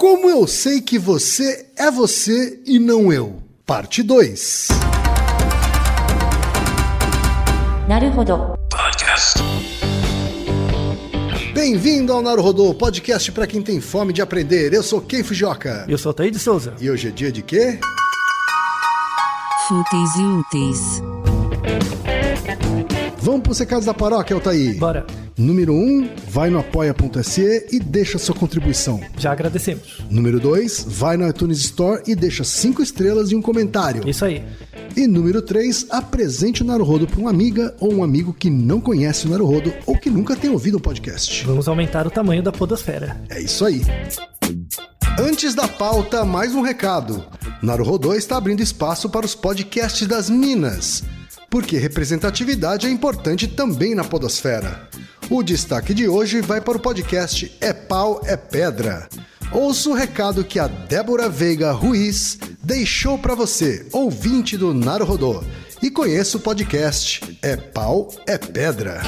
Como eu sei que você é você e não eu? Parte 2. Podcast. Bem-vindo ao Naruhodô, podcast para quem tem fome de aprender. Eu sou Ken Fujioka. Eu sou Taí de Souza. E hoje é dia de quê? Fúteis e úteis. Vamos para os recados da paróquia, Altaí. Bora. Número 1, um, vai no apoia.se e deixa sua contribuição. Já agradecemos. Número 2, vai no iTunes Store e deixa 5 estrelas e um comentário. Isso aí. E número 3, apresente o Naruhodo para uma amiga ou um amigo que não conhece o Naruhodo ou que nunca tem ouvido o podcast. Vamos aumentar o tamanho da podosfera. É isso aí. Antes da pauta, mais um recado. Naruhodô está abrindo espaço para os podcasts das Minas, porque representatividade é importante também na podosfera. O destaque de hoje vai para o podcast É Pau, é Pedra. Ouça o recado que a Débora Veiga Ruiz deixou para você, ouvinte do Naruhodô, e conheça o podcast É Pau, é Pedra.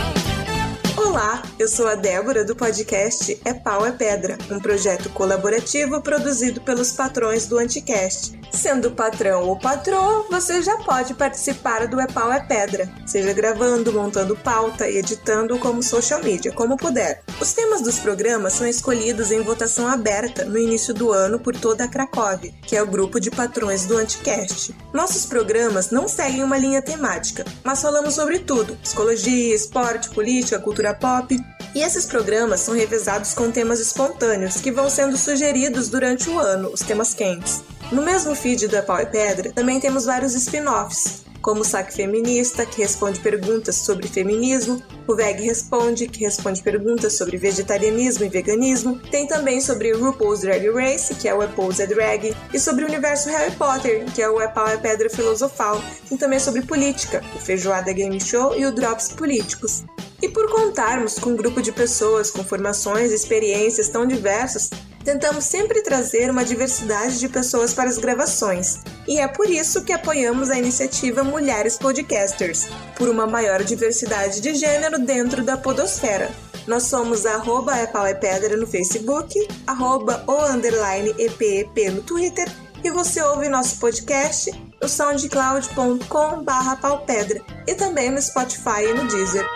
Olá, eu sou a Débora do podcast É Pau é Pedra, um projeto colaborativo produzido pelos patrões do Anticast. Sendo patrão ou patroa, você já pode participar do É Pau é Pedra, seja gravando, montando pauta e editando como social media, como puder. Os temas dos programas são escolhidos em votação aberta no início do ano por toda a Cracóvia, que é o grupo de patrões do Anticast. Nossos programas não seguem uma linha temática, mas falamos sobre tudo: psicologia, esporte, política, cultura pop. E esses programas são revezados com temas espontâneos que vão sendo sugeridos durante o ano, os temas quentes. No mesmo feed do É Pau e Pedra, também temos vários spin-offs, como o Saque Feminista, que responde perguntas sobre feminismo, o Veg Responde, que responde perguntas sobre vegetarianismo e veganismo, tem também sobre RuPaul's Drag Race, que é o RuPaul's é Drag, e sobre o universo Harry Potter, que é o É Pau é Pedra Filosofal, tem também sobre política, o Feijoada Game Show e o Drops Políticos. E por contarmos com um grupo de pessoas com formações e experiências tão diversas, tentamos sempre trazer uma diversidade de pessoas para as gravações. E é por isso que apoiamos a iniciativa Mulheres Podcasters, por uma maior diversidade de gênero dentro da podosfera. Nós somos arroba é é pedra no Facebook, arroba o underline EPEP no Twitter e você ouve nosso podcast no soundcloud.com barra paupedra e também no Spotify e no Deezer.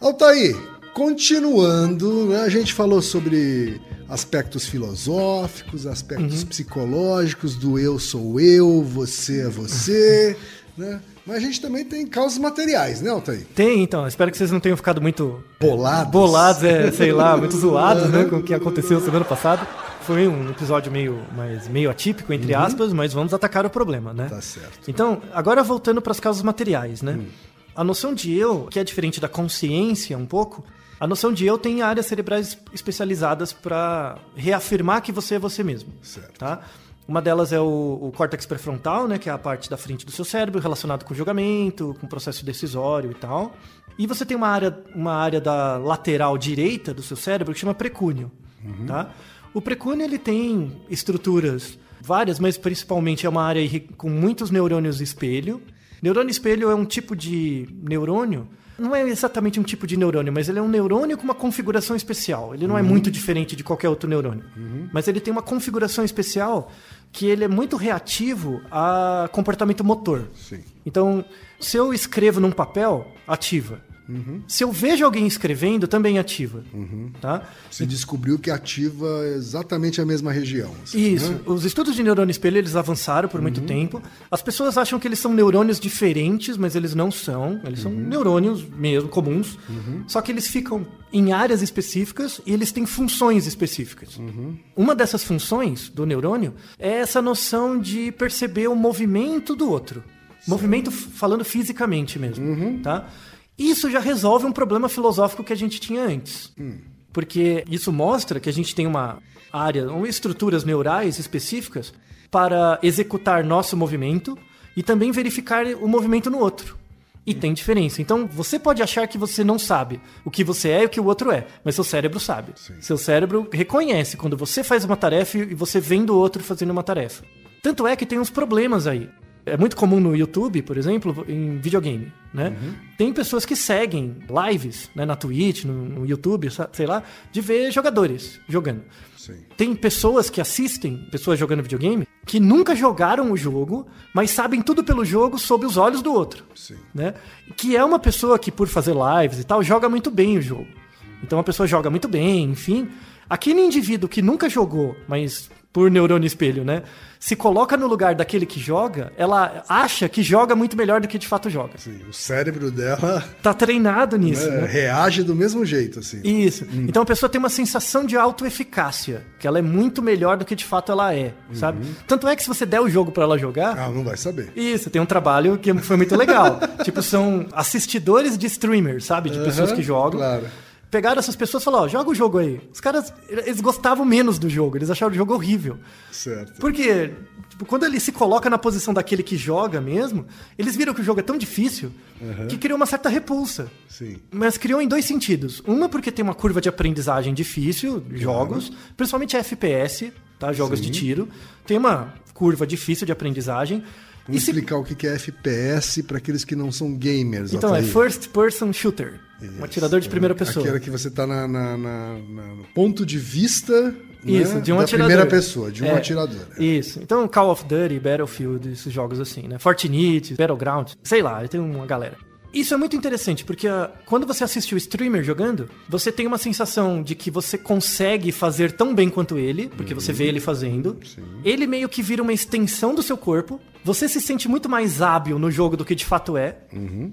Altair, continuando, né, a gente falou sobre aspectos filosóficos, aspectos Uhum. psicológicos do eu sou eu, você é você, né? Mas a gente também tem causas materiais, né, Altair? Tem, então. Espero que vocês não tenham ficado muito Bolados. bolados, é, sei lá, muito zoados, né, com o que aconteceu semana passada. Foi um episódio meio, mais, meio atípico, entre aspas, mas vamos atacar o problema, né? Uhum. Tá certo. Então, agora voltando para as causas materiais, né? A noção de eu, que é diferente da consciência um pouco, a noção de eu tem áreas cerebrais especializadas para reafirmar que você é você mesmo. Certo. Tá? Uma delas é o, o córtex pré-frontal, né, que é a parte da frente do seu cérebro relacionado com julgamento, com processo decisório e tal. E você tem uma área, uma área da lateral direita do seu cérebro que chama precúneo, tá? O precúneo ele tem estruturas várias, mas principalmente é uma área com muitos neurônios espelho. Neurônio espelho é um tipo de neurônio não é exatamente um tipo de neurônio, mas ele é um neurônio com uma configuração especial. Ele não é muito diferente de qualquer outro neurônio. Mas ele tem uma configuração especial que ele é muito reativo a comportamento motor. Sim. Então, se eu escrevo num papel, ativa. Se eu vejo alguém escrevendo, também ativa. Tá? Você descobriu que ativa exatamente a mesma região. assim, Isso. né? Os estudos de neurônio espelho, eles avançaram por muito tempo. As pessoas acham que eles são neurônios diferentes, mas eles não são. Eles são neurônios mesmo, comuns. Só que eles ficam em áreas específicas e eles têm funções específicas. Uma dessas funções do neurônio é essa noção de perceber o movimento do outro. Movimento f- falando fisicamente mesmo, tá? Isso já resolve um problema filosófico que a gente tinha antes. Porque isso mostra que a gente tem uma área, ou estruturas neurais específicas para executar nosso movimento e também verificar o movimento no outro. E tem diferença. Então, você pode achar que você não sabe o que você é e o que o outro é, mas seu cérebro sabe. Seu cérebro reconhece quando você faz uma tarefa e você vem do outro fazendo uma tarefa. Tanto é que tem uns problemas aí. É muito comum no YouTube, por exemplo, em videogame, né? Tem pessoas que seguem lives né, na Twitch, no, no YouTube, sei lá, de ver jogadores jogando. Sim. Tem pessoas que assistem pessoas jogando videogame que nunca jogaram o jogo, mas sabem tudo pelo jogo sob os olhos do outro. Sim. Né? Que é uma pessoa que, por fazer lives e tal, joga muito bem o jogo. Então a pessoa joga muito bem, enfim. Aquele indivíduo que nunca jogou, mas por neurônio espelho, né? Se coloca no lugar daquele que joga, ela acha que joga muito melhor do que de fato joga. Sim, o cérebro dela Tá treinado nisso, né, né? reage do mesmo jeito, assim. Isso. Então a pessoa tem uma sensação de autoeficácia, que ela é muito melhor do que de fato ela é, sabe? Tanto é que se você der o jogo pra ela jogar, Ah, não vai saber. isso, tem um trabalho que foi muito legal. tipo, são assistidores de streamers, sabe? De pessoas Aham, que jogam. claro. Pegaram essas pessoas e falaram, ó, joga o jogo aí. Os caras, eles gostavam menos do jogo, eles acharam o jogo horrível. Certo. Porque tipo, quando ele se coloca na posição daquele que joga mesmo, eles viram que o jogo é tão difícil que criou uma certa repulsa. Sim. Mas criou em dois sentidos. Uma porque tem uma curva de aprendizagem difícil, jogos, principalmente FPS, tá? Jogos de tiro. Tem uma curva difícil de aprendizagem. Vamos E se- explicar o que é FPS para aqueles que não são gamers. Então, é. First Person Shooter. Um atirador de primeira pessoa. Aquela que você tá na, na- na- no ponto de vista Isso, né, de um da atirador. primeira pessoa, de um É, atirador. Isso. Então, Call of Duty, Battlefield, esses jogos assim, né? Fortnite, Battleground, sei lá, tem uma galera. Isso é muito interessante, porque ah, quando você assiste o streamer jogando, você tem uma sensação de que você consegue fazer tão bem quanto ele, porque você vê ele fazendo. Ele meio que vira uma extensão do seu corpo. Você se sente muito mais hábil no jogo do que de fato é.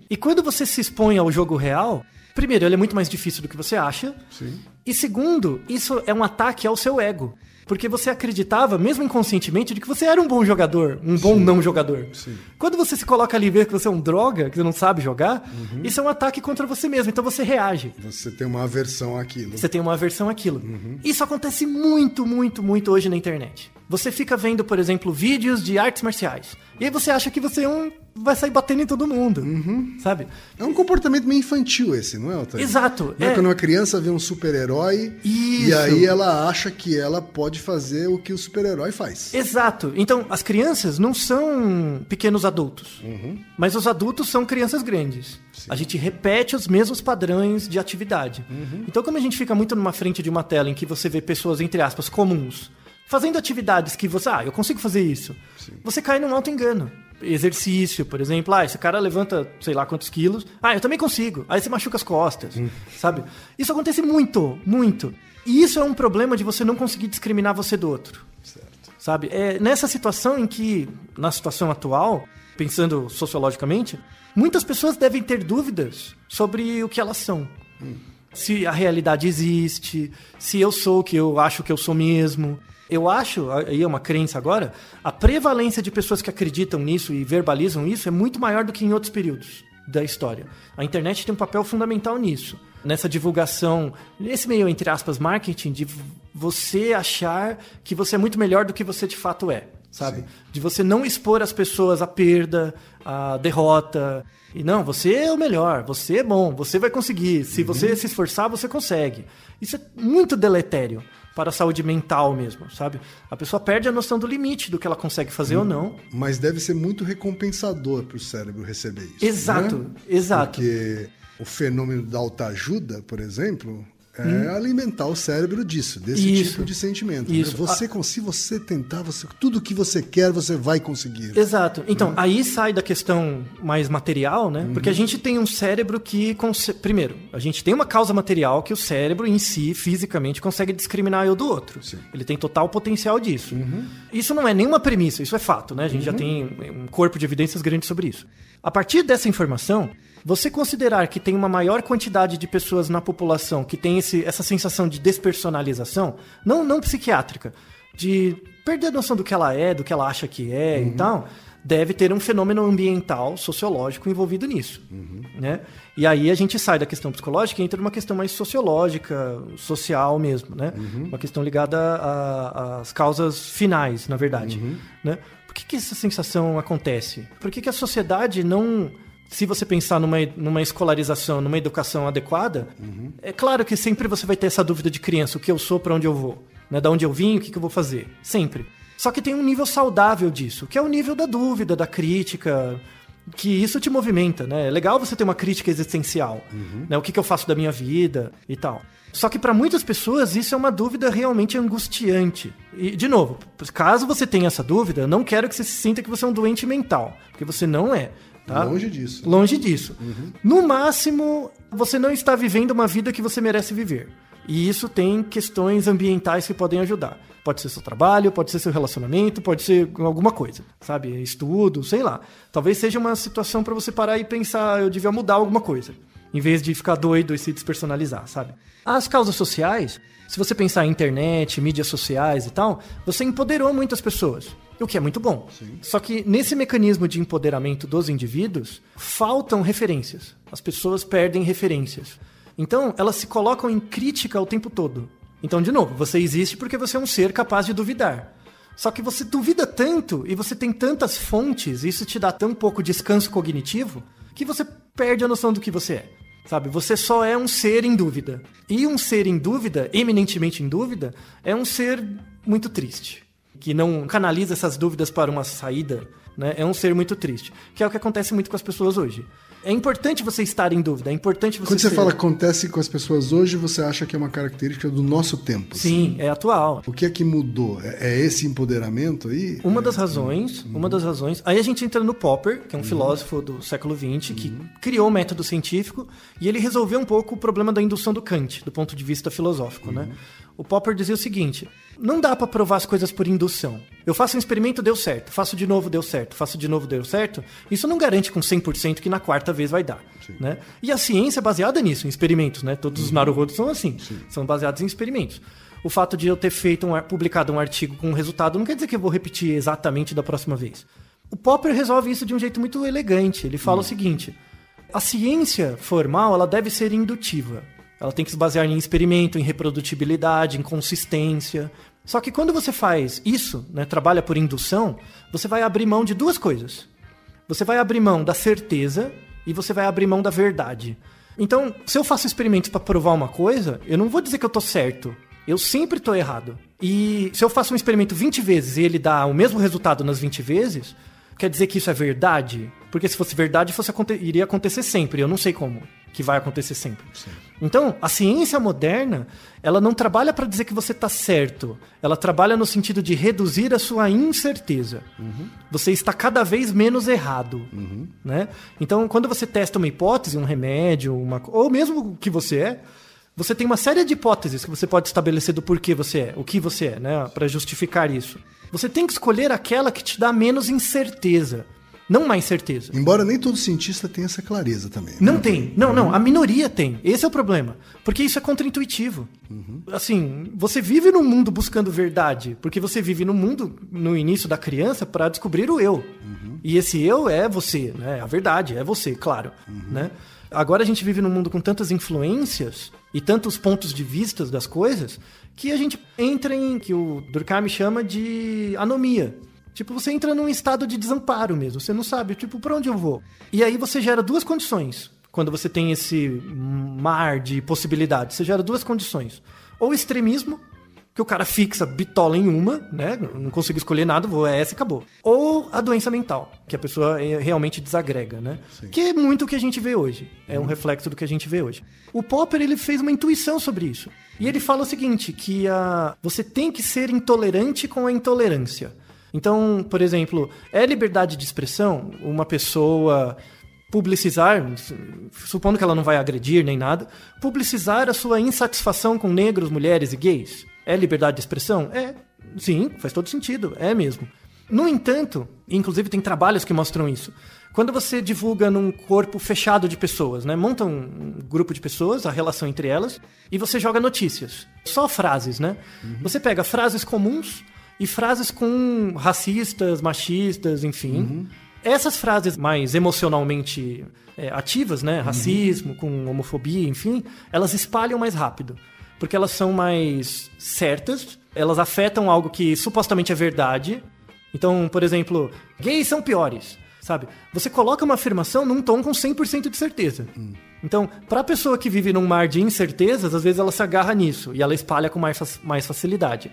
E quando você se expõe ao jogo real, primeiro, ele é muito mais difícil do que você acha. Sim. E segundo, isso é um ataque ao seu ego. Porque você acreditava, mesmo inconscientemente, de que você era um bom jogador, um bom não jogador. Quando você se coloca ali e vê que você é um droga, que você não sabe jogar, isso é um ataque contra você mesmo. Então você reage. Você tem uma aversão àquilo. Você tem uma aversão àquilo. Isso acontece muito, muito, muito hoje na internet. Você fica vendo, por exemplo, vídeos de artes marciais. E aí você acha que você é um. vai sair batendo em todo mundo. Sabe? É um comportamento meio infantil esse, não é, Altair? Exato. Não é é. quando uma criança vê um super-herói e Isso. aí ela acha que ela pode fazer o que o super-herói faz. Exato. Então, as crianças não são pequenos adultos. Mas os adultos são crianças grandes. A gente repete os mesmos padrões de atividade. Então, como a gente fica muito numa frente de uma tela em que você vê pessoas, entre aspas, comuns, fazendo atividades que você, ah, eu consigo fazer isso. Você cai num auto-engano. Exercício, por exemplo, ah, esse cara levanta sei lá quantos quilos. Ah, eu também consigo. Aí você machuca as costas, sabe? Isso acontece muito, muito. E isso é um problema de você não conseguir discriminar você do outro sabe? É nessa situação em que, na situação atual, pensando sociologicamente, muitas pessoas devem ter dúvidas sobre o que elas são. Se a realidade existe, se eu sou o que eu acho que eu sou mesmo. Eu acho, aí é uma crença agora, a prevalência de pessoas que acreditam nisso e verbalizam isso é muito maior do que em outros períodos da história. A internet tem um papel fundamental nisso. Nessa divulgação, nesse meio, entre aspas, marketing, de você achar que você é muito melhor do que você de fato é, sabe? De você não expor as pessoas à perda, à derrota. E não, você é o melhor, você é bom, você vai conseguir. Se você se esforçar, você consegue. Isso é muito deletério para a saúde mental mesmo, sabe? A pessoa perde a noção do limite do que ela consegue fazer ou não. Mas deve ser muito recompensador para o cérebro receber isso. Exato, né? exato. Porque o fenômeno da autoajuda, por exemplo, é alimentar o cérebro disso, desse Hum. Isso. tipo de sentimento. Isso. Né? Você, con- Se você tentar, você, tudo que você quer, você vai conseguir. Exato. Então, aí sai da questão mais material, né? Porque a gente tem um cérebro que. conse- Primeiro, a gente tem uma causa material que o cérebro em si, fisicamente, consegue discriminar eu do outro. Sim. Ele tem total potencial disso. Isso não é nenhuma premissa, isso é fato, né? A gente já tem um corpo de evidências grande sobre isso. A partir dessa informação. Você considerar que tem uma maior quantidade de pessoas na população que tem esse- essa sensação de despersonalização, não, não psiquiátrica, de perder a noção do que ela é, do que ela acha que é e tal, deve ter um fenômeno ambiental, sociológico envolvido nisso. Né? E aí a gente sai da questão psicológica e entra numa questão mais sociológica, social mesmo, né? Uma questão ligada às causas finais, na verdade. Né? Por que, que essa sensação acontece? Por que, que a sociedade não se você pensar numa, numa escolarização, numa educação adequada, é claro que sempre você vai ter essa dúvida de criança, o que eu sou, para onde eu vou, né? Da onde eu vim, o que, que eu vou fazer, sempre. Só que tem um nível saudável disso, que é o nível da dúvida, da crítica, que isso te movimenta, né? É legal você ter uma crítica existencial, né? O que, que eu faço da minha vida e tal. Só que para muitas pessoas isso é uma dúvida realmente angustiante. E, de novo, caso você tenha essa dúvida, eu não quero que você se sinta que você é um doente mental, porque você não é. Tá? Longe disso. Longe disso. No máximo, você não está vivendo uma vida que você merece viver. E isso tem questões ambientais que podem ajudar. Pode ser seu trabalho, pode ser seu relacionamento, pode ser alguma coisa, sabe? Estudo, sei lá. Talvez seja uma situação para você parar e pensar, eu devia mudar alguma coisa, em vez de ficar doido e se despersonalizar, sabe? As causas sociais, se você pensar em internet, mídias sociais e tal, você empoderou muitas pessoas, o que é muito bom. Só que nesse mecanismo de empoderamento dos indivíduos, faltam referências. As pessoas perdem referências. Então, elas se colocam em crítica o tempo todo. Então, de novo, você existe porque você é um ser capaz de duvidar. Só que você duvida tanto e você tem tantas fontes, e isso te dá tão pouco descanso cognitivo, que você perde a noção do que você é. Sabe? Você só é um ser em dúvida. E um ser em dúvida, eminentemente em dúvida, é um ser muito triste. Que não canaliza essas dúvidas para uma saída, né? É um ser muito triste. Que é o que acontece muito com as pessoas hoje. É importante você estar em dúvida, é importante você Quando você ser- fala acontece com as pessoas hoje, você acha que é uma característica do nosso tempo. assim? Sim, é atual. O que é que mudou? É, é esse empoderamento aí? Uma das razões, uma das razões. Aí a gente entra no Popper, que é um filósofo do século XX, que criou o método científico e ele resolveu um pouco o problema da indução do Kant, do ponto de vista filosófico, né? O Popper dizia o seguinte: não dá para provar as coisas por indução. Eu faço um experimento, deu certo. Faço de novo, deu certo. Faço de novo, deu certo. Isso não garante com 100% que na quarta vez vai dar, né? E a ciência é baseada nisso, em experimentos, né? Todos os Naruhodos são assim, são baseados em experimentos. O fato de eu ter feito um, publicado um artigo com um resultado não quer dizer que eu vou repetir exatamente da próxima vez. O Popper resolve isso de um jeito muito elegante. Ele fala o seguinte: a ciência formal ela deve ser indutiva. Ela tem que se basear em experimento, em reprodutibilidade, em consistência. Só que quando você faz isso, né, trabalha por indução, você vai abrir mão de duas coisas. Você vai abrir mão da certeza e você vai abrir mão da verdade. Então, se eu faço experimentos para provar uma coisa, eu não vou dizer que eu tô certo. Eu sempre tô errado. E se eu faço um experimento 20 vezes e ele dá o mesmo resultado nas 20 vezes, quer dizer que isso é verdade? Porque se fosse verdade, fosse iria acontecer sempre. Eu não sei como que vai acontecer sempre. Então, a ciência moderna, ela não trabalha para dizer que você está certo. Ela trabalha no sentido de reduzir a sua incerteza. Você está cada vez menos errado. Né? Então, quando você testa uma hipótese, um remédio, uma, ou mesmo o que você é, você tem uma série de hipóteses que você pode estabelecer do porquê você é, o que você é, né, para justificar isso. Você tem que escolher aquela que te dá menos incerteza, não mais certeza. Embora nem todo cientista tenha essa clareza também. né? Não tem. Não, não. A minoria tem. Esse é o problema. Porque isso é contraintuitivo. Assim, você vive num mundo buscando verdade. Porque você vive num mundo, no início da criança, para descobrir o eu. E esse eu é você, né? A verdade, é você, claro. Né? Agora a gente vive num mundo com tantas influências e tantos pontos de vista das coisas que a gente entra em que o Durkheim chama de anomia. Tipo, você entra num estado de desamparo mesmo. Você não sabe, tipo, pra onde eu vou? E aí você gera duas condições. Quando você tem esse mar de possibilidades, você gera duas condições. Ou extremismo, que o cara fixa bitola em uma, né? Não consigo escolher nada, vou é essa e acabou. Ou a doença mental, que a pessoa eh, realmente desagrega, né? Que é muito o que a gente vê hoje. É um reflexo do que a gente vê hoje. O Popper, ele fez uma intuição sobre isso. E ele fala o seguinte, que a, você tem que ser intolerante com a intolerância. Então, por exemplo, é liberdade de expressão uma pessoa publicizar, supondo que ela não vai agredir nem nada, publicizar a sua insatisfação com negros, mulheres e gays. É liberdade de expressão? É. Sim, faz todo sentido, é mesmo. No entanto, inclusive tem trabalhos que mostram isso. Quando você divulga num corpo fechado de pessoas, né? Monta um grupo de pessoas, a relação entre elas, e você joga notícias. Só frases, né? Você pega frases comuns e frases com racistas, machistas, enfim. Essas frases mais emocionalmente é, ativas, né? Racismo, com homofobia, enfim, elas espalham mais rápido. Porque elas são mais certas, elas afetam algo que supostamente é verdade. Então, por exemplo, gays são piores, sabe? Você coloca uma afirmação num tom com 100% de certeza. Então, para a pessoa que vive num mar de incertezas, às vezes ela se agarra nisso e ela espalha com mais, mais facilidade.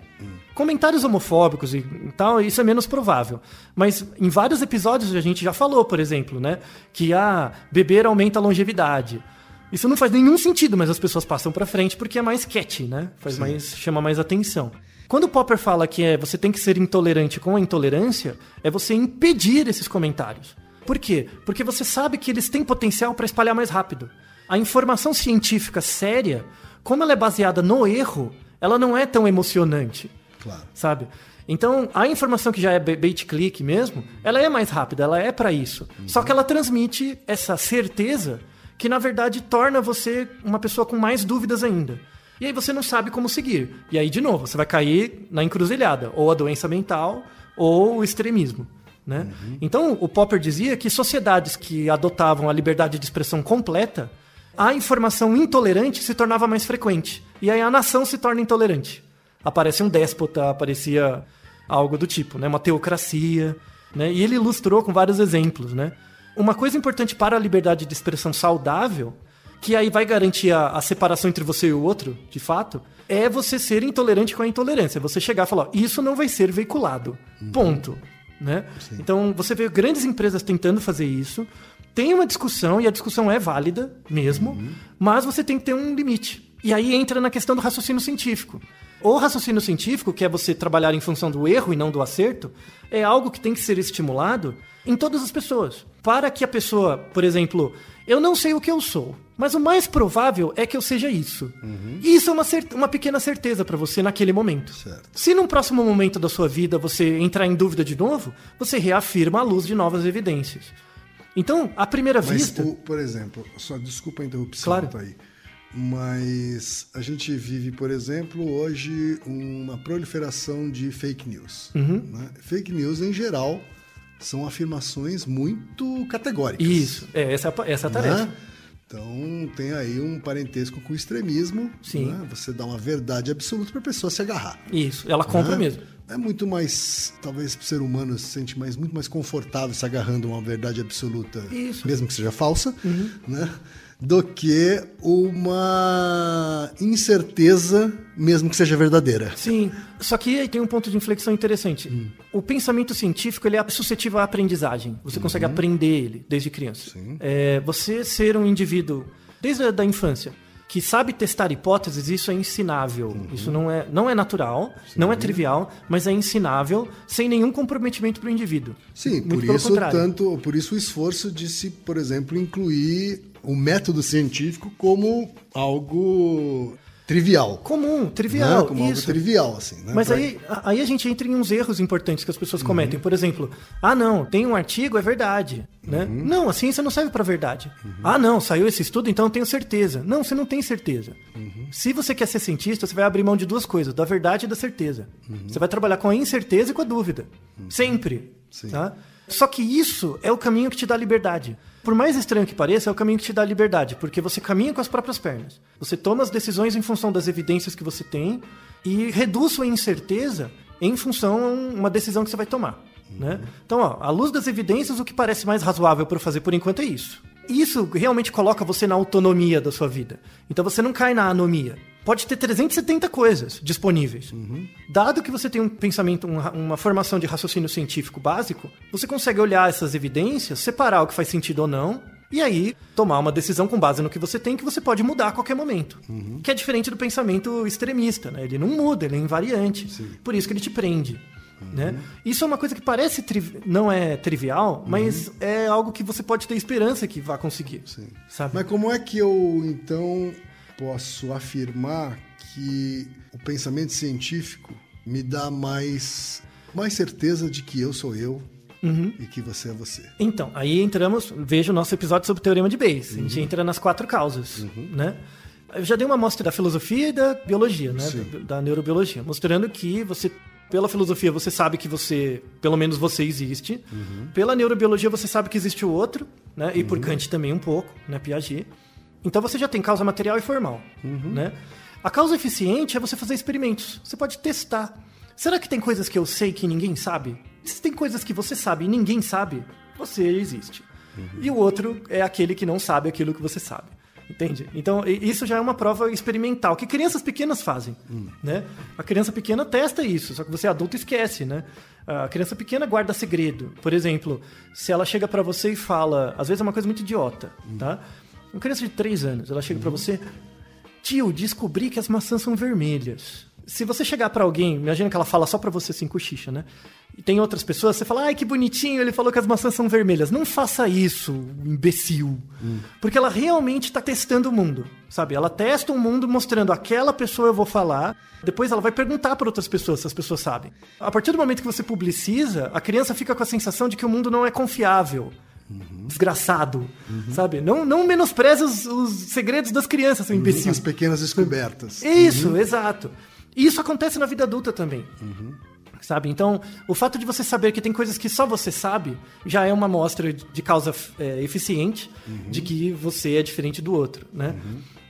Comentários homofóbicos e tal, isso é menos provável. Mas em vários episódios a gente já falou, por exemplo, né? Que ah, beber aumenta a longevidade. Isso não faz nenhum sentido, mas as pessoas passam pra frente porque é mais catchy, né? Faz mais, chama mais atenção. Quando o Popper fala que é você tem que ser intolerante com a intolerância, é você impedir esses comentários. Por quê? Porque você sabe que eles têm potencial para espalhar mais rápido. A informação científica séria, como ela é baseada no erro, ela não é tão emocionante. Claro. Sabe? Então, a informação que já é ba- bait-click mesmo, ela é mais rápida, ela é para isso. Só que ela transmite essa certeza que, na verdade, torna você uma pessoa com mais dúvidas ainda. E aí você não sabe como seguir. E aí, de novo, você vai cair na encruzilhada, ou a doença mental, ou o extremismo. Né? Então, o Popper dizia que sociedades que adotavam a liberdade de expressão completa, a informação intolerante se tornava mais frequente. E aí a nação se torna intolerante. Aparece um déspota, aparecia algo do tipo, né? Uma teocracia, né? E ele ilustrou com vários exemplos, né? Uma coisa importante para a liberdade de expressão saudável, que aí vai garantir a, a separação entre você e o outro, de fato, é você ser intolerante com a intolerância. Você chegar e falar, isso não vai ser veiculado. Ponto. Né? Então, você vê grandes empresas tentando fazer isso. Tem uma discussão, e a discussão é válida mesmo, mas você tem que ter um limite. E aí entra na questão do raciocínio científico. O raciocínio científico, que é você trabalhar em função do erro e não do acerto, é algo que tem que ser estimulado em todas as pessoas. Para que a pessoa, por exemplo, eu não sei o que eu sou, mas o mais provável é que eu seja isso. E isso é uma, uma pequena certeza para você naquele momento. Certo. Se num próximo momento da sua vida você entrar em dúvida de novo, você reafirma à luz de novas evidências. Então, à primeira Mas, vista. o- por exemplo, só desculpa a interrupção, Claro. tá aí. Mas a gente vive, por exemplo, hoje uma proliferação de fake news. Uhum. né? Fake news, em geral, são afirmações muito categóricas. Isso, é, essa, é a- essa é a tarefa. né? Então tem aí um parentesco com o extremismo. Sim. né? Você dá uma verdade absoluta para a pessoa se agarrar. Isso, ela compra né? mesmo. É muito mais, talvez o ser humano se sente mais, muito mais confortável se agarrando a uma verdade absoluta, Isso. mesmo que seja falsa, né? Do que uma incerteza, mesmo que seja verdadeira. Sim, só que aí tem um ponto de inflexão interessante. Hum. O pensamento científico ele é suscetível à aprendizagem. Você consegue Uhum. aprender ele desde criança. É, você ser um indivíduo desde a da infância que sabe testar hipóteses, isso é ensinável. Uhum. Isso não é, não é natural, não é trivial, mas é ensinável sem nenhum comprometimento para o indivíduo. Sim, Muito por isso contrário. tanto, por isso o esforço de se, por exemplo, incluir o método científico como algo trivial. Comum, trivial. né? Como algo isso. trivial, assim. Né? Mas Pra- aí, aí a gente entra em uns erros importantes que as Uhum. pessoas cometem. Por exemplo, ah, não, tem um artigo, é verdade. Né? Uhum. Não, a ciência não serve para verdade. Ah, não, saiu esse estudo, então eu tenho certeza. Não, você não tem certeza. Uhum. Se você quer ser cientista, você vai abrir mão de duas coisas, da verdade e da certeza. Uhum. Você vai trabalhar com a incerteza e com a dúvida. Sempre. Sim. Tá? Só que isso é o caminho que te dá liberdade. Por mais estranho que pareça, é o caminho que te dá liberdade, porque você caminha com as próprias pernas. Você toma as decisões em função das evidências que você tem e reduz sua incerteza em função a uma decisão que você vai tomar. Né? Então, ó, à luz das evidências, o que parece mais razoável para fazer por enquanto é isso. Isso realmente coloca você na autonomia da sua vida. Então você não cai na anomia. Pode ter 370 coisas disponíveis. Dado que você tem um pensamento, um ra- uma formação de raciocínio científico básico, você consegue olhar essas evidências, separar o que faz sentido ou não, e aí tomar uma decisão com base no que você tem que você pode mudar a qualquer momento. Que é diferente do pensamento extremista, né? Ele não muda, ele é invariante. Por isso que ele te prende. Né? Isso é uma coisa que parece tri- não é trivial, mas é algo que você pode ter esperança que vá conseguir. Sabe? Mas como é que eu, então, posso afirmar que o pensamento científico me dá mais, mais certeza de que eu sou eu Uhum. e que você é você? Então, aí entramos, veja o nosso episódio sobre o Teorema de Bayes. A gente entra nas quatro causas, né? Eu já dei uma amostra da filosofia e da biologia, né? Da, da neurobiologia, mostrando que você, pela filosofia, você sabe que você, pelo menos você existe. Pela neurobiologia, você sabe que existe o outro, né? E por Kant também um pouco, né? Piaget. Então você já tem causa material e formal, né? A causa eficiente é você fazer experimentos. Você pode testar. Será que tem coisas que eu sei que ninguém sabe? Se tem coisas que você sabe e ninguém sabe, você existe. E o outro é aquele que não sabe aquilo que você sabe. Entende? Então, isso já é uma prova experimental, que crianças pequenas fazem. Né? A criança pequena testa isso, só que você adulto esquece, né? A criança pequena guarda segredo. Por exemplo, se ela chega pra você e fala... Às vezes é uma coisa muito idiota, tá? Uma criança de 3 anos, ela chega pra você... Tio, descobri que as maçãs são vermelhas. Se você chegar pra alguém, imagina que ela fala só pra você assim, cochicha, né? E tem outras pessoas, você fala, ai que bonitinho, ele falou que as maçãs são vermelhas. Não faça isso, imbecil. Porque ela realmente tá testando o mundo, sabe? Ela testa o mundo mostrando aquela pessoa eu vou falar, depois ela vai perguntar para outras pessoas se as pessoas sabem. A partir do momento que você publiciza, a criança fica com a sensação de que o mundo não é confiável desgraçado, sabe? Não, não menospreze os, os segredos das crianças, seu imbecil. As pequenas descobertas. Isso, exato. E isso acontece na vida adulta também. Sabe? Então, o fato de você saber que tem coisas que só você sabe já é uma amostra de causa é, eficiente de que você é diferente do outro, né?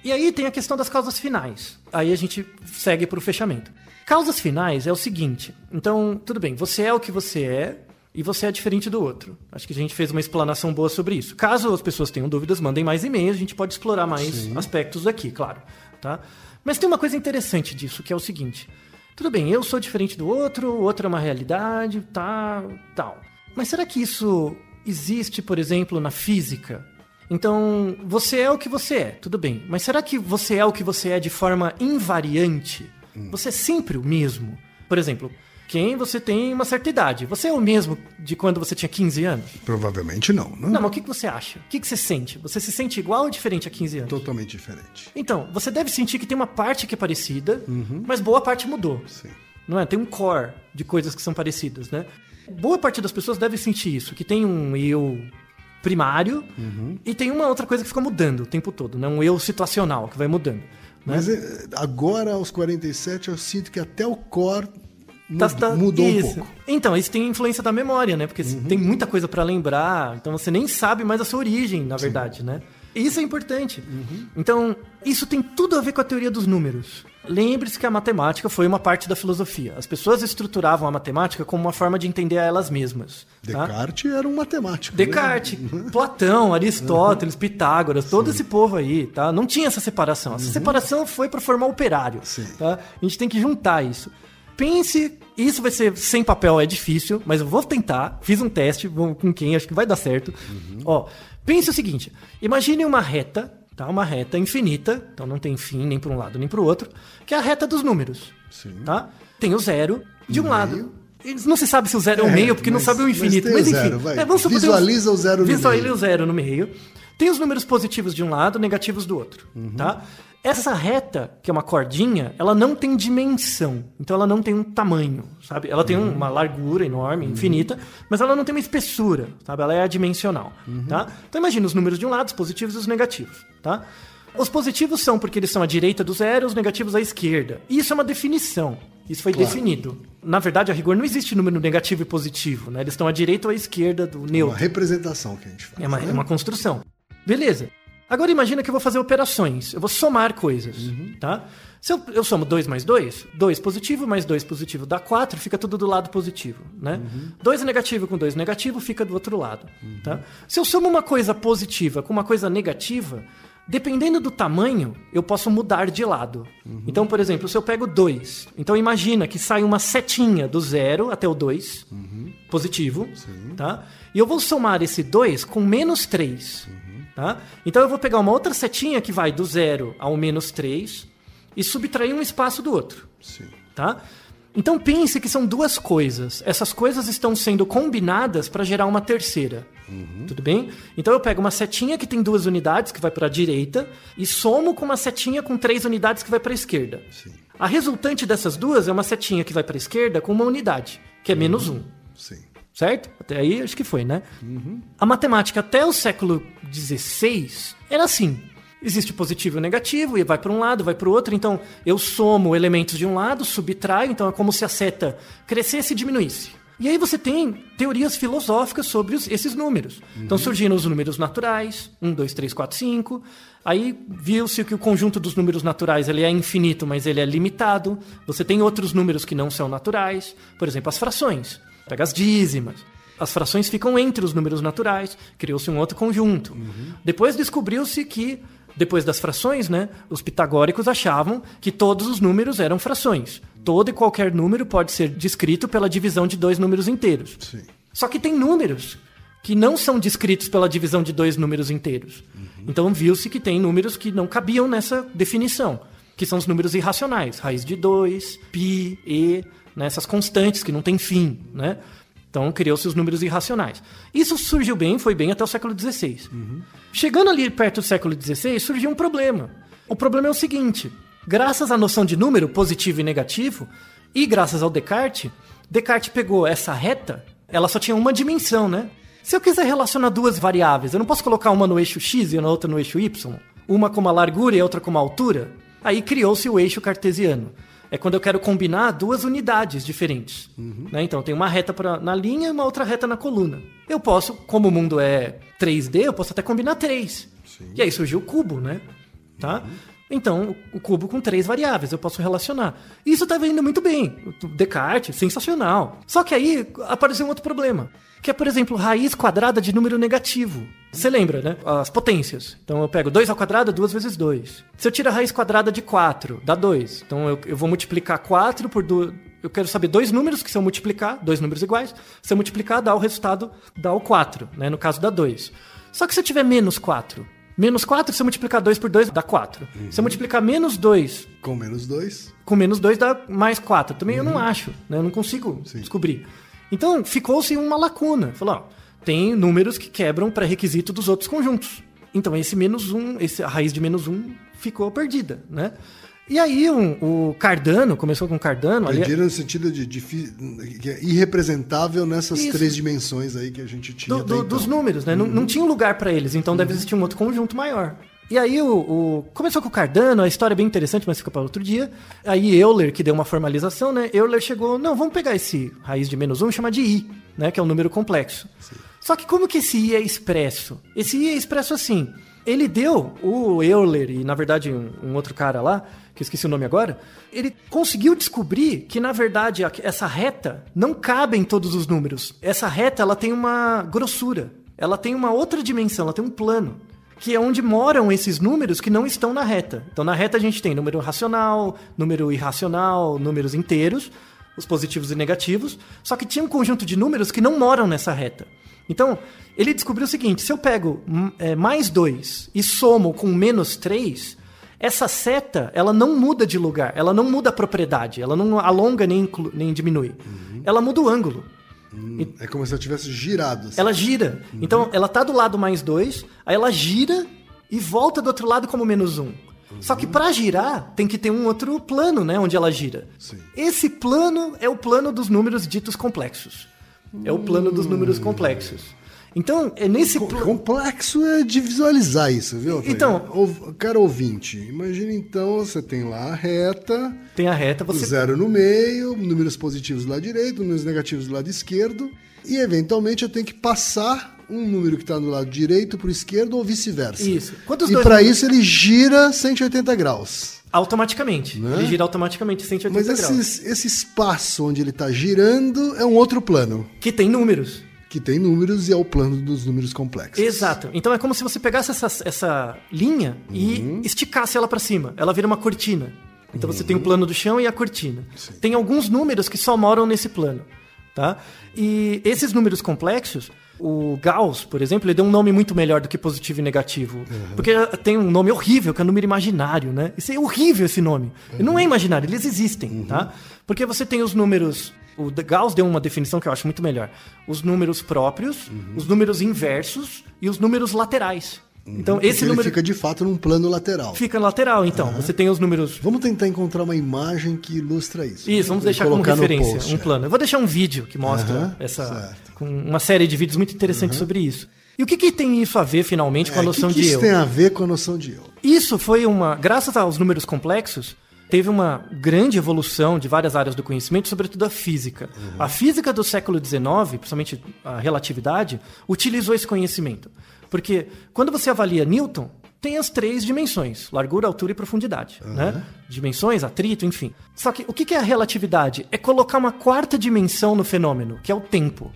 E aí tem a questão das causas finais. Aí a gente segue para o fechamento. Causas finais é o seguinte. Então, tudo bem, você é o que você é e você é diferente do outro. Acho que a gente fez uma explanação boa sobre isso. Caso as pessoas tenham dúvidas, mandem mais e-mails, a gente pode explorar mais aspectos aqui, claro. Tá? Mas tem uma coisa interessante disso, que é o seguinte. Tudo bem, eu sou diferente do outro, o outro é uma realidade, tá, tal. Mas será que isso existe, por exemplo, na física? Então, você é o que você é, tudo bem. Mas será que você é o que você é de forma invariante? Você é sempre o mesmo? Por exemplo, quem você tem uma certa idade. Você é o mesmo de quando você tinha 15 anos? Provavelmente não, né? Não, mas o que você acha? O que você sente? Você se sente igual ou diferente a 15 anos? Totalmente diferente. Então, você deve sentir que tem uma parte que é parecida, mas boa parte mudou. Sim. Não é? Tem um core de coisas que são parecidas, né? Boa parte das pessoas deve sentir isso, que tem um eu primário e tem uma outra coisa que fica mudando o tempo todo, né? Um eu situacional que vai mudando. Né? Mas é, agora, aos 47, eu sinto que até o core Tá- mudou, tá- mudou um isso. pouco. Então, isso tem influência da memória, né? Porque Uhum. tem muita coisa pra lembrar, então você nem sabe mais a sua origem, na verdade, né? E Isso é importante. Uhum. Então, isso tem tudo a ver com a teoria dos números. Lembre-se que a matemática foi uma parte da filosofia. As pessoas estruturavam a matemática como uma forma de entender a elas mesmas. tá? Descartes era um matemático. né? Descartes, Platão, Aristóteles, Pitágoras, todo esse povo aí, tá? Não tinha essa separação. Essa separação foi para formar operário, Sim. tá? A gente tem que juntar isso. Pense, isso vai ser sem papel, é difícil, mas eu vou tentar. Fiz um teste com quem, acho que vai dar certo. Ó, pense o seguinte: imagine uma reta, tá? Uma reta infinita, então não tem fim nem para um lado nem para o outro, que é a reta dos números, Sim. tá? Tem o zero de um lado. meio. Eles não se sabe se o zero é, o É, meio, porque não mas- sabe o mas infinito. Mas, o enfim, zero, é, vamos supor, Visualiza o zero no Visualiza meio. o zero no meio. Tem os números positivos de um lado, negativos do outro, Uhum. tá? Essa reta, que é uma cordinha, ela não tem dimensão. Então ela não tem um tamanho, sabe? Ela tem Uhum. uma largura enorme, infinita, mas ela não tem uma espessura, sabe? Ela é adimensional, Uhum. tá? Então imagina os números de um lado, os positivos e os negativos, tá? Os positivos são porque eles são à direita do zero, os negativos à esquerda. Isso é uma definição. Isso foi Claro. definido. Na verdade, a rigor não existe número negativo e positivo, né? Eles estão à direita ou à esquerda do Uma neutro. representação que a gente faz. É uma, né? é uma construção. Beleza. Agora imagina que eu vou fazer operações. Eu vou somar coisas, tá? Se eu, eu somo 2 mais 2, 2 positivo mais 2 positivo dá 4, fica tudo do lado positivo, né? 2 negativo com 2 negativo fica do outro lado, tá? Se eu somo uma coisa positiva com uma coisa negativa, dependendo do tamanho, eu posso mudar de lado. Então, por exemplo, se eu pego 2, então imagina que sai uma setinha do 0 até o 2, positivo, tá? E eu vou somar esse 2 com menos 3, tá? Então eu vou pegar uma outra setinha que vai do 0 ao menos 3 e subtrair um espaço do outro, Sim. tá? Então pense que são duas coisas. Essas coisas estão sendo combinadas para gerar uma terceira. Tudo bem? Então eu pego uma setinha que tem duas unidades, que vai para a direita, e somo com uma setinha com três unidades que vai para a esquerda. Sim. A resultante dessas duas é uma setinha que vai para a esquerda com uma unidade, que é menos um. Sim. Certo? Até aí acho que foi, né? A matemática até o século XVI era assim. Existe positivo e negativo, e vai para um lado, vai para o outro. Então, eu somo elementos de um lado, subtraio. Então, é como se a seta crescesse e diminuísse. E aí você tem teorias filosóficas sobre os- esses números. Então surgiram os números naturais, 1, 2, 3, 4, 5. Aí viu-se que o conjunto dos números naturais ele é infinito, mas ele é limitado. Você tem outros números que não são naturais. Por exemplo, as frações. Pega as dízimas. As frações ficam entre os números naturais. Criou-se um outro conjunto. Depois descobriu-se que Depois das frações, né, os pitagóricos achavam que todos os números eram frações. Todo e qualquer número pode ser descrito pela divisão de dois números inteiros. Sim. Só que tem números que não são descritos pela divisão de dois números inteiros. Então viu-se que tem números que não cabiam nessa definição, que são os números irracionais, raiz de 2, pi, e, né, essas constantes que não têm fim, né? Então criou-se os números irracionais. Isso surgiu bem, foi bem até o século XVI. Chegando ali perto do século XVI, surgiu um problema. O problema é o seguinte: graças à noção de número positivo e negativo, e graças ao Descartes, Descartes pegou essa reta, ela só tinha uma dimensão, né? Se eu quiser relacionar duas variáveis, eu não posso colocar uma no eixo x e a outra no eixo y? Uma com uma largura e a outra com uma altura? Aí criou-se o eixo cartesiano. É quando eu quero combinar duas unidades diferentes. né? Então tem uma reta pra, na linha e uma outra reta na coluna. Eu posso, como o mundo é 3D, eu posso até combinar três. E aí surgiu o cubo, né? Tá? Então, o cubo com três variáveis, eu posso relacionar. Isso estava indo muito bem. Descartes, sensacional. Só que aí apareceu um outro problema. Que é, por exemplo, raiz quadrada de número negativo. Você lembra, né? As potências. Então eu pego 2 ao quadrado, 2 vezes 2. Se eu tiro a raiz quadrada de 4, dá 2. Então eu, eu vou multiplicar 4 por 2. Eu quero saber dois números que se eu multiplicar, dois números iguais, se eu multiplicar, dá o resultado, dá o 4, né? No caso, dá 2. Só que se eu tiver menos 4, menos 4, se eu multiplicar 2 por 2, dá 4. Se eu multiplicar menos 2 Com menos dois. com menos 2 dá mais 4. Também eu não acho, né? Eu não consigo descobrir. Então ficou-se uma lacuna. Falou, ó, tem números que quebram pré-requisito dos outros conjuntos. Então esse menos 1, esse, a raiz de menos 1 ficou perdida, né? E aí um- o Cardano, começou com Cardano, ali, Perdida no sentido de, que é irrepresentável nessas Isso. três dimensões aí que a gente tinha do- do- então. dos números, né? Não, não tinha um lugar para eles, então deve existir um outro conjunto maior. E aí o, o- começou com o Cardano, a história é bem interessante, mas fica para outro dia. Aí Euler, que deu uma formalização, né? Euler chegou, não, vamos pegar esse raiz de menos 1 e chamar de i, né? Que é um número complexo. Só que como que esse i é expresso? Esse i é expresso assim. Ele deu, o Euler e na verdade um, um outro cara lá, que eu esqueci o nome agora, ele conseguiu descobrir que na verdade essa reta não cabe em todos os números. Essa reta ela tem uma grossura, ela tem uma outra dimensão, ela tem um plano que é onde moram esses números que não estão na reta. Então, na reta a gente tem número racional, número irracional, números inteiros, os positivos e negativos, só que tinha um conjunto de números que não moram nessa reta. Então, ele descobriu o seguinte: se eu pego hum, é, mais 2 e somo com menos 3, essa seta ela não muda de lugar, ela não muda a propriedade, ela não alonga nem, nem diminui. Ela muda o ângulo. É como se eu tivesse girado. assim. Ela gira. Então, ela tá do lado mais 2, aí ela gira e volta do outro lado como menos 1. Um. Só que para girar, tem que ter um outro plano, né? Onde ela gira. Sim. Esse plano é o plano dos números ditos complexos. É o plano dos números complexos. Então, é nesse plano. Complexo é de visualizar isso, viu? Então- Ou- cara ouvinte, imagina então, você tem lá a reta, Tem a reta, o você. zero no meio, números positivos do lado direito, números negativos do lado esquerdo, e eventualmente eu tenho que passar um número que está do lado direito para o esquerdo ou vice-versa. Isso. Quantos E para isso ele gira 180 graus. Automaticamente. Né? Ele gira automaticamente 180 Mas graus. esse, esse espaço onde ele está girando é um outro plano, Que tem números. que tem números e é o plano dos números complexos. Exato. Então é como se você pegasse essa, essa linha e esticasse ela para cima. Ela vira uma cortina. Então você tem o plano do chão e a cortina. Tem alguns números que só moram nesse plano, tá? E esses números complexos, o Gauss, por exemplo, ele deu um nome muito melhor do que positivo e negativo, porque tem um nome horrível que é o número imaginário, né? Isso é horrível esse nome. Não é imaginário, eles existem, tá? Porque você tem os números o Gauss deu uma definição que eu acho muito melhor. Os números próprios, os números inversos e os números laterais. Então, Porque esse ele número fica de fato num plano lateral. fica lateral, então. Você tem os números. Vamos tentar encontrar uma imagem que ilustra isso. Isso, vamos deixar como referência post, um é. plano. Eu vou deixar um vídeo que mostra Aham, essa. certo. com uma série de vídeos muito interessantes sobre isso. E o que, que tem isso a ver, finalmente, com a É, noção que que de isso eu? tem a ver com a noção de eu? Isso foi uma. Graças aos números complexos, teve uma grande evolução de várias áreas do conhecimento, sobretudo a física. A física do século XIX, principalmente a relatividade, utilizou esse conhecimento. Porque quando você avalia Newton, tem as três dimensões: largura, altura e profundidade. Né? Dimensões, atrito, enfim. Só que o que é a relatividade? É colocar uma quarta dimensão no fenômeno, que é o tempo.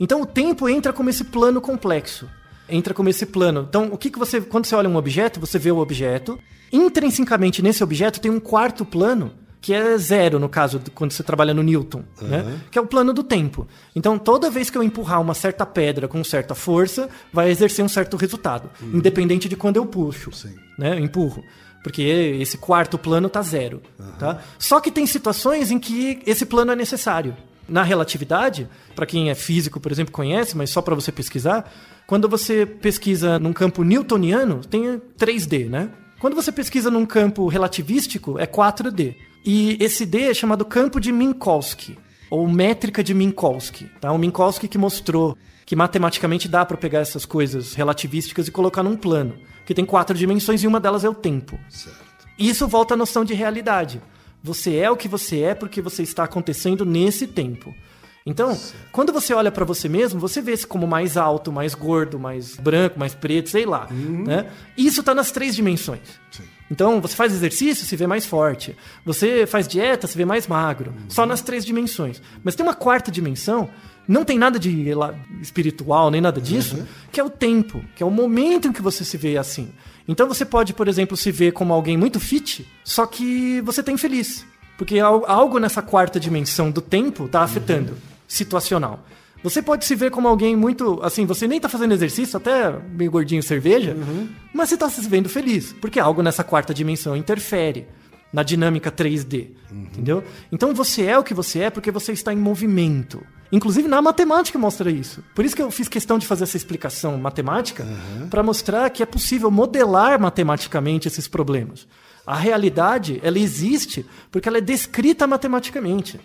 Então o tempo entra como esse plano complexo. entra como esse plano. Então, o que, que você. Quando você olha um objeto, você vê o objeto. Intrinsecamente nesse objeto tem um quarto plano que é zero no caso quando você trabalha no Newton, né? Que é o plano do tempo. Então, toda vez que eu empurrar uma certa pedra com certa força, vai exercer um certo resultado, independente de quando eu puxo, Sim. né? Eu empurro. Porque esse quarto plano tá zero, tá? Só que tem situações em que esse plano é necessário. Na relatividade, para quem é físico, por exemplo, conhece, mas só para você pesquisar, quando você pesquisa num campo newtoniano, tem 3D, né? Quando você pesquisa num campo relativístico, é 4D. E esse D é chamado campo de Minkowski, ou métrica de Minkowski. Tá? O Minkowski que mostrou que matematicamente dá para pegar essas coisas relativísticas e colocar num plano, que tem quatro dimensões e uma delas é o tempo. Certo. Isso volta à noção de realidade. Você é o que você é porque você está acontecendo nesse tempo. Então, quando você olha para você mesmo, você vê se como mais alto, mais gordo, mais branco, mais preto, sei lá. Né? Isso está nas três dimensões. Então, você faz exercício, se vê mais forte. Você faz dieta, se vê mais magro. Só nas três dimensões. Mas tem uma quarta dimensão, não tem nada de ela- espiritual, nem nada disso, que é o tempo, que é o momento em que você se vê assim. Então, você pode, por exemplo, se ver como alguém muito fit, só que você está infeliz. Porque al- algo nessa quarta dimensão do tempo está afetando. Situacional. Você pode se ver como alguém muito. Assim, você nem tá fazendo exercício, até meio gordinho cerveja, mas você tá se vendo feliz. Porque algo nessa quarta dimensão interfere na dinâmica 3D. Entendeu? Então você é o que você é porque você está em movimento. Inclusive na matemática mostra isso. Por isso que eu fiz questão de fazer essa explicação matemática para mostrar que é possível modelar matematicamente esses problemas. A realidade, ela existe porque ela é descrita matematicamente,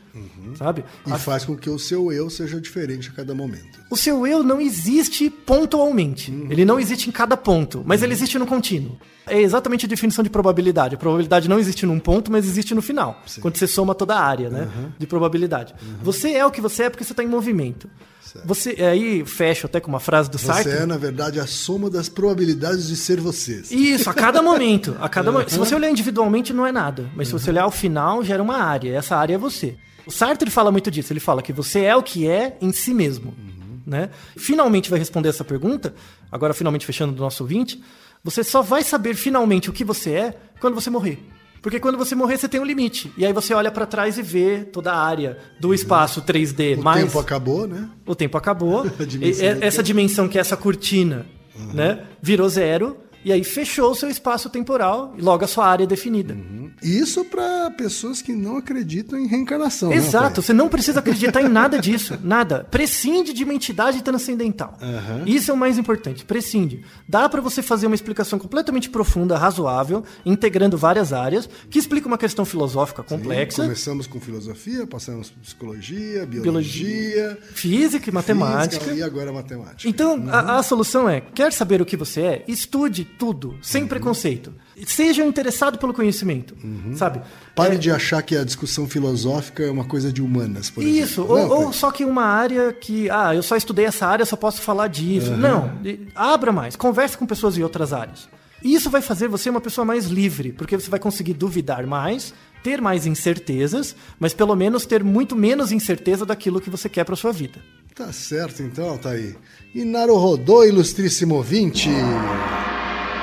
sabe? E faz com que o seu eu seja diferente a cada momento. O seu eu não existe pontualmente. Ele não existe em cada ponto, mas ele existe no contínuo. É exatamente a definição de probabilidade. A probabilidade não existe num ponto, mas existe no final. Quando você soma toda a área né, de probabilidade. Você é o que você é porque você está em movimento. Você Aí fecho até com uma frase do Você Sartre. é, na verdade, a soma das probabilidades de ser você. Isso, a cada momento. A cada momento. Se você olhar individualmente, não é nada. Mas se você olhar ao final, gera uma área. Essa área é você. O Sartre fala muito disso. Ele fala que você é o que é em si mesmo. Né? Finalmente vai responder essa pergunta, agora finalmente fechando do nosso ouvinte, você só vai saber finalmente o que você é quando você morrer. Porque quando você morrer, você tem um limite. E aí você olha pra trás e vê toda a área do espaço 3D. O mais tempo acabou, né? o tempo acabou. Dimensão essa dimensão que é essa cortina, né, virou zero e aí fechou o seu espaço temporal e logo a sua área é definida. Isso para pessoas que não acreditam em reencarnação. né, Exato, rapaz? você não precisa acreditar em nada disso, nada. Prescinde de uma entidade transcendental. Isso é o mais importante, prescinde. Dá pra você fazer uma explicação completamente profunda, razoável, integrando várias áreas, que explica uma questão filosófica complexa, Começamos com filosofia, passamos por psicologia, biologia, física e matemática. física e agora matemática. Então, a, a solução é: quer saber o que você é? Estude tudo, sem Uhum. preconceito. Seja interessado pelo conhecimento, sabe? Pare É, de achar que a discussão filosófica é uma coisa de humanas, por Isso, exemplo. ou, Não, ou pai. só que uma área que, ah, eu só estudei essa área, só posso falar disso. Não, e- abra mais, converse com pessoas de outras áreas. Isso vai fazer você uma pessoa mais livre, porque você vai conseguir duvidar mais, ter mais incertezas, mas pelo menos ter muito menos incerteza daquilo que você quer para sua vida. Tá certo então, tá aí. E Naruhodô, ilustríssimo ouvinte.